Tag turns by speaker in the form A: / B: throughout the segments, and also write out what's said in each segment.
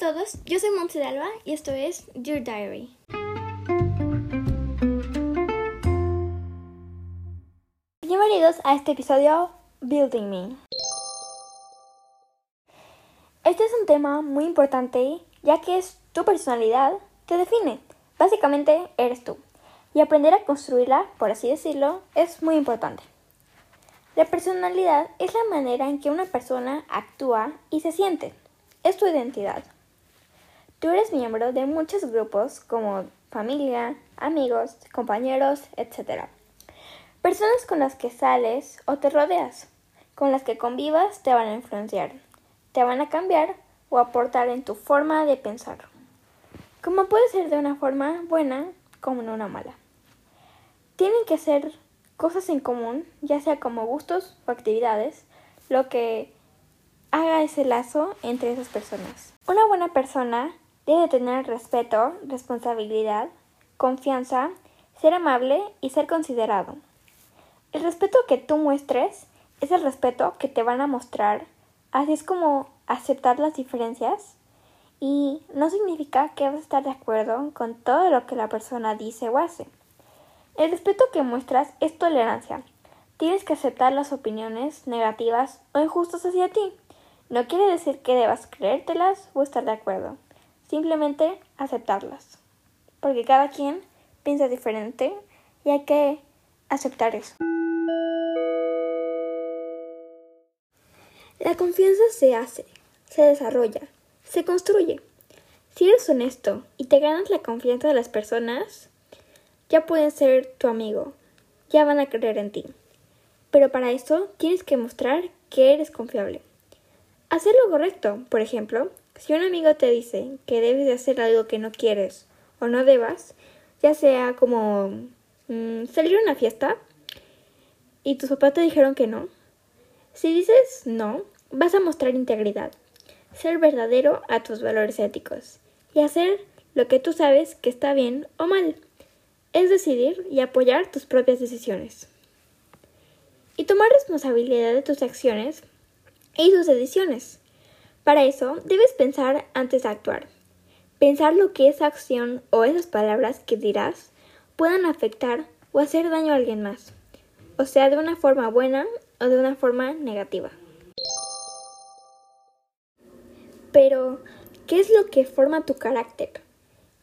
A: todos, yo soy Montse Alba y esto es Your Diary. Bienvenidos a este episodio Building Me. Este es un tema muy importante ya que es tu personalidad te define. Básicamente eres tú. Y aprender a construirla, por así decirlo, es muy importante. La personalidad es la manera en que una persona actúa y se siente. Es tu identidad. Tú eres miembro de muchos grupos como familia, amigos, compañeros, etc. Personas con las que sales o te rodeas, con las que convivas te van a influenciar, te van a cambiar o aportar en tu forma de pensar. Como puede ser de una forma buena como en una mala. Tienen que ser cosas en común, ya sea como gustos o actividades, lo que haga ese lazo entre esas personas. Una buena persona debe tener respeto, responsabilidad, confianza, ser amable y ser considerado. El respeto que tú muestres es el respeto que te van a mostrar, así es como aceptar las diferencias y no significa que vas a estar de acuerdo con todo lo que la persona dice o hace. El respeto que muestras es tolerancia. Tienes que aceptar las opiniones negativas o injustas hacia ti. No quiere decir que debas creértelas o estar de acuerdo. Simplemente aceptarlas. Porque cada quien piensa diferente y hay que aceptar eso. La confianza se hace, se desarrolla, se construye. Si eres honesto y te ganas la confianza de las personas, ya pueden ser tu amigo, ya van a creer en ti. Pero para eso tienes que mostrar que eres confiable. Hacer lo correcto, por ejemplo, si un amigo te dice que debes de hacer algo que no quieres o no debas, ya sea como mm, salir a una fiesta y tus papás te dijeron que no, si dices no, vas a mostrar integridad, ser verdadero a tus valores éticos y hacer lo que tú sabes que está bien o mal es decidir y apoyar tus propias decisiones. Y tomar responsabilidad de tus acciones y tus decisiones. Para eso debes pensar antes de actuar. Pensar lo que esa acción o esas palabras que dirás puedan afectar o hacer daño a alguien más, o sea, de una forma buena o de una forma negativa. Pero, ¿qué es lo que forma tu carácter?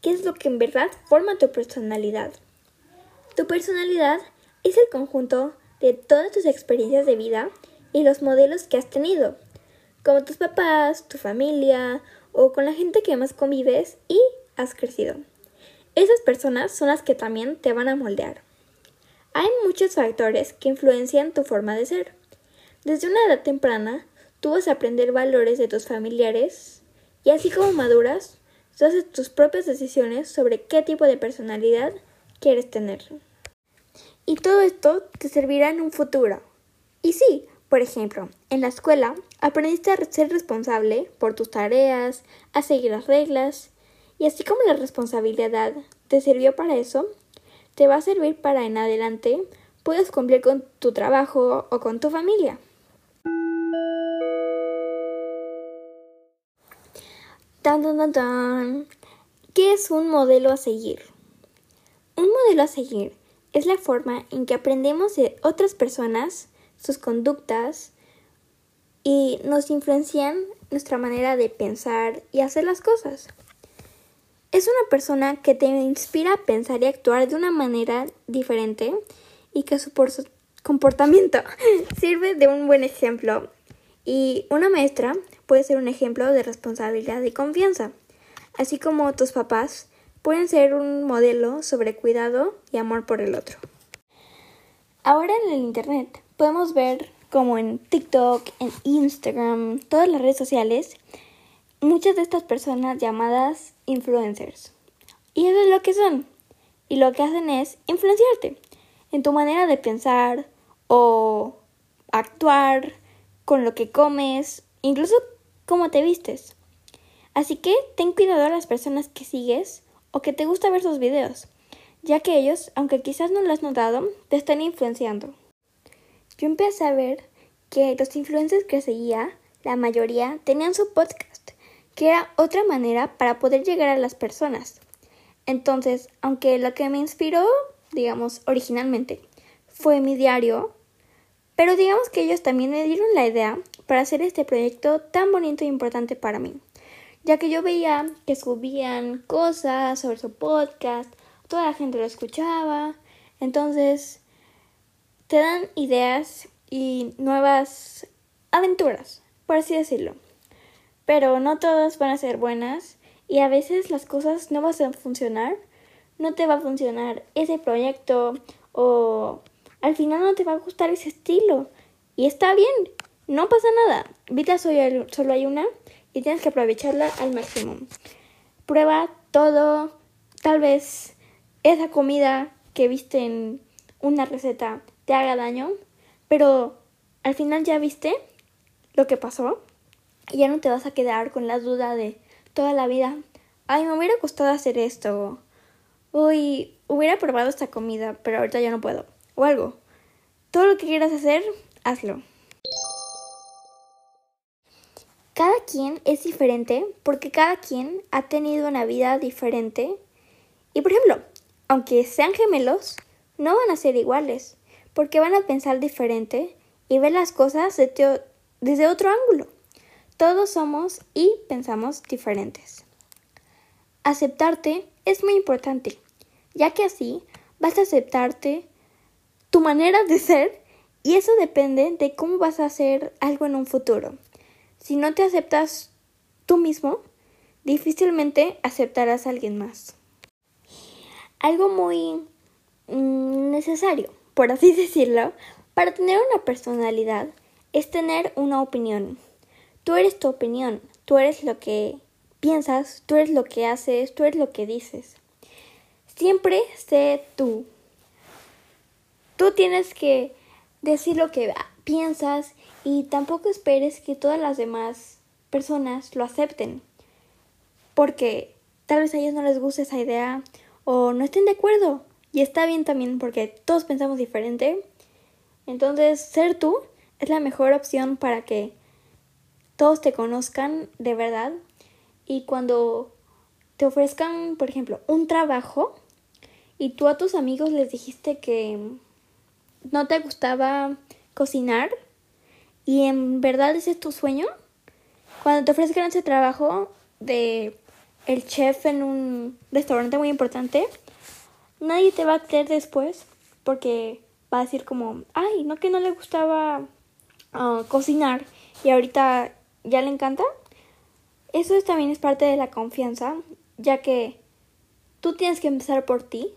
A: ¿Qué es lo que en verdad forma tu personalidad? Tu personalidad es el conjunto de todas tus experiencias de vida y los modelos que has tenido, como tus papás, tu familia o con la gente que más convives y has crecido. Esas personas son las que también te van a moldear. Hay muchos factores que influencian tu forma de ser. Desde una edad temprana, tú vas a aprender valores de tus familiares y así como maduras, Tú haces tus propias decisiones sobre qué tipo de personalidad quieres tener. Y todo esto te servirá en un futuro. Y sí, por ejemplo, en la escuela aprendiste a ser responsable por tus tareas, a seguir las reglas, y así como la responsabilidad te sirvió para eso, te va a servir para en adelante puedas cumplir con tu trabajo o con tu familia. ¿Qué es un modelo a seguir? Un modelo a seguir es la forma en que aprendemos de otras personas, sus conductas y nos influencian nuestra manera de pensar y hacer las cosas. Es una persona que te inspira a pensar y actuar de una manera diferente y que su comportamiento sirve de un buen ejemplo. Y una maestra puede ser un ejemplo de responsabilidad y confianza, así como tus papás pueden ser un modelo sobre cuidado y amor por el otro. Ahora en el Internet podemos ver como en TikTok, en Instagram, todas las redes sociales, muchas de estas personas llamadas influencers. Y eso es lo que son. Y lo que hacen es influenciarte en tu manera de pensar o actuar, con lo que comes, incluso cómo te vistes. Así que ten cuidado a las personas que sigues o que te gusta ver sus videos, ya que ellos, aunque quizás no lo has notado, te están influenciando. Yo empecé a ver que los influencers que seguía, la mayoría, tenían su podcast, que era otra manera para poder llegar a las personas. Entonces, aunque lo que me inspiró, digamos, originalmente, fue mi diario, pero digamos que ellos también me dieron la idea para hacer este proyecto tan bonito e importante para mí, ya que yo veía que subían cosas sobre su podcast, toda la gente lo escuchaba, entonces te dan ideas y nuevas aventuras, por así decirlo. Pero no todas van a ser buenas y a veces las cosas no van a funcionar. No te va a funcionar ese proyecto o al final no te va a gustar ese estilo. Y está bien, no pasa nada. Vida solo hay una y tienes que aprovecharla al máximo. Prueba todo. Tal vez esa comida que viste en una receta te haga daño, pero al final ya viste lo que pasó y ya no te vas a quedar con la duda de toda la vida. Ay, me hubiera gustado hacer esto. Uy, hubiera probado esta comida, pero ahorita ya no puedo. O algo. Todo lo que quieras hacer, hazlo. Cada quien es diferente porque cada quien ha tenido una vida diferente. Y por ejemplo, aunque sean gemelos, no van a ser iguales, porque van a pensar diferente y ver las cosas desde otro ángulo. Todos somos y pensamos diferentes. Aceptarte es muy importante, ya que así vas a aceptarte tu manera de ser y eso depende de cómo vas a hacer algo en un futuro. Si no te aceptas tú mismo, difícilmente aceptarás a alguien más. Algo muy mm, necesario, por así decirlo, para tener una personalidad es tener una opinión. Tú eres tu opinión, tú eres lo que piensas, tú eres lo que haces, tú eres lo que dices. Siempre sé tú. Tú tienes que decir lo que piensas y tampoco esperes que todas las demás personas lo acepten. Porque tal vez a ellos no les guste esa idea o no estén de acuerdo. Y está bien también porque todos pensamos diferente. Entonces, ser tú es la mejor opción para que todos te conozcan de verdad y cuando te ofrezcan, por ejemplo, un trabajo y tú a tus amigos les dijiste que no te gustaba cocinar y en verdad ese es tu sueño, cuando te ofrezcan ese trabajo de el chef en un restaurante muy importante, nadie te va a creer después porque va a decir como, ay, no que no le gustaba ah, cocinar y ahorita ya le encanta. Eso también es parte de la confianza, ya que tú tienes que empezar por ti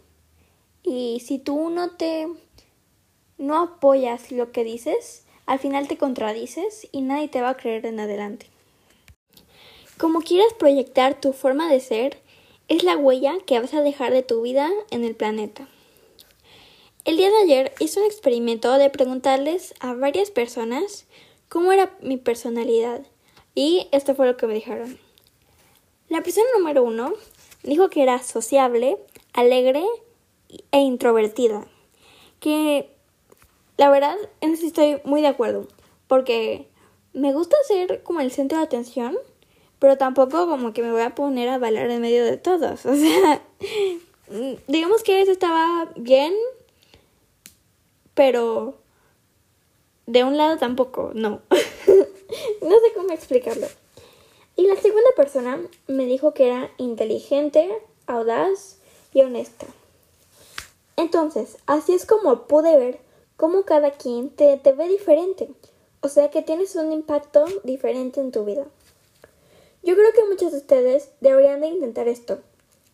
A: y si tú no te no apoyas lo que dices, al final te contradices y nadie te va a creer en adelante. Como quieras proyectar tu forma de ser, es la huella que vas a dejar de tu vida en el planeta. El día de ayer hice un experimento de preguntarles a varias personas cómo era mi personalidad y esto fue lo que me dijeron. La persona número uno dijo que era sociable, alegre e introvertida. Que la verdad en eso estoy muy de acuerdo. Porque me gusta ser como el centro de atención, pero tampoco como que me voy a poner a bailar en medio de todos. O sea, digamos que eso estaba bien, pero de un lado tampoco, no. no sé cómo explicarlo. Y la segunda persona me dijo que era inteligente, audaz y honesta. Entonces, así es como pude ver cómo cada quien te, te ve diferente. O sea que tienes un impacto diferente en tu vida. Yo creo que muchos de ustedes deberían de intentar esto,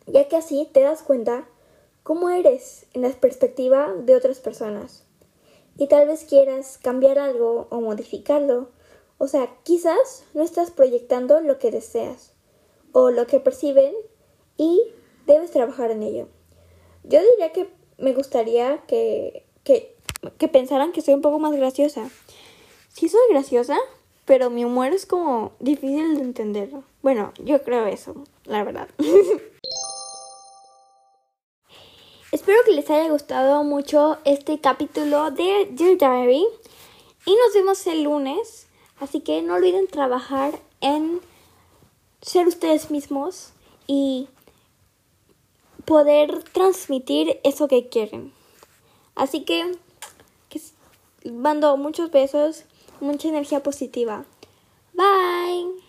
A: ya que así te das cuenta cómo eres en la perspectiva de otras personas. Y tal vez quieras cambiar algo o modificarlo o sea, quizás no estás proyectando lo que deseas o lo que perciben y debes trabajar en ello. Yo diría que me gustaría que, que, que pensaran que soy un poco más graciosa. Sí soy graciosa, pero mi humor es como difícil de entender. Bueno, yo creo eso, la verdad. Espero que les haya gustado mucho este capítulo de Dear Diary y nos vemos el lunes Así que no olviden trabajar en ser ustedes mismos y poder transmitir eso que quieren. Así que, que mando muchos besos, mucha energía positiva. Bye.